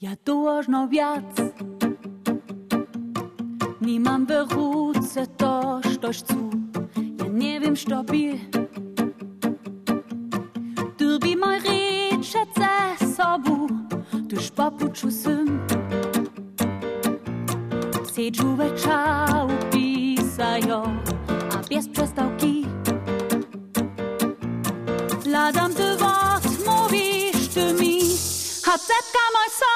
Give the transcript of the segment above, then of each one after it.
Ja dłużno wiac Nie mam wyruce to, coś cu. Ja nie wiem, co bi Du bi moj riecze ze sobu Tuż popuczu sym Siedżu wieczał pisają A bez przestałki Ladam ty wort, mówisz ty mi. Hacetka moj son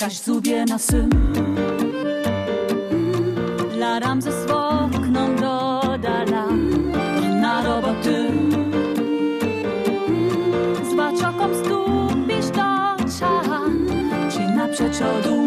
Kaž zubie na sym Ladam ze swokną dodala Na roboty. Z baczokom stupisz do cza Czy na przeczodu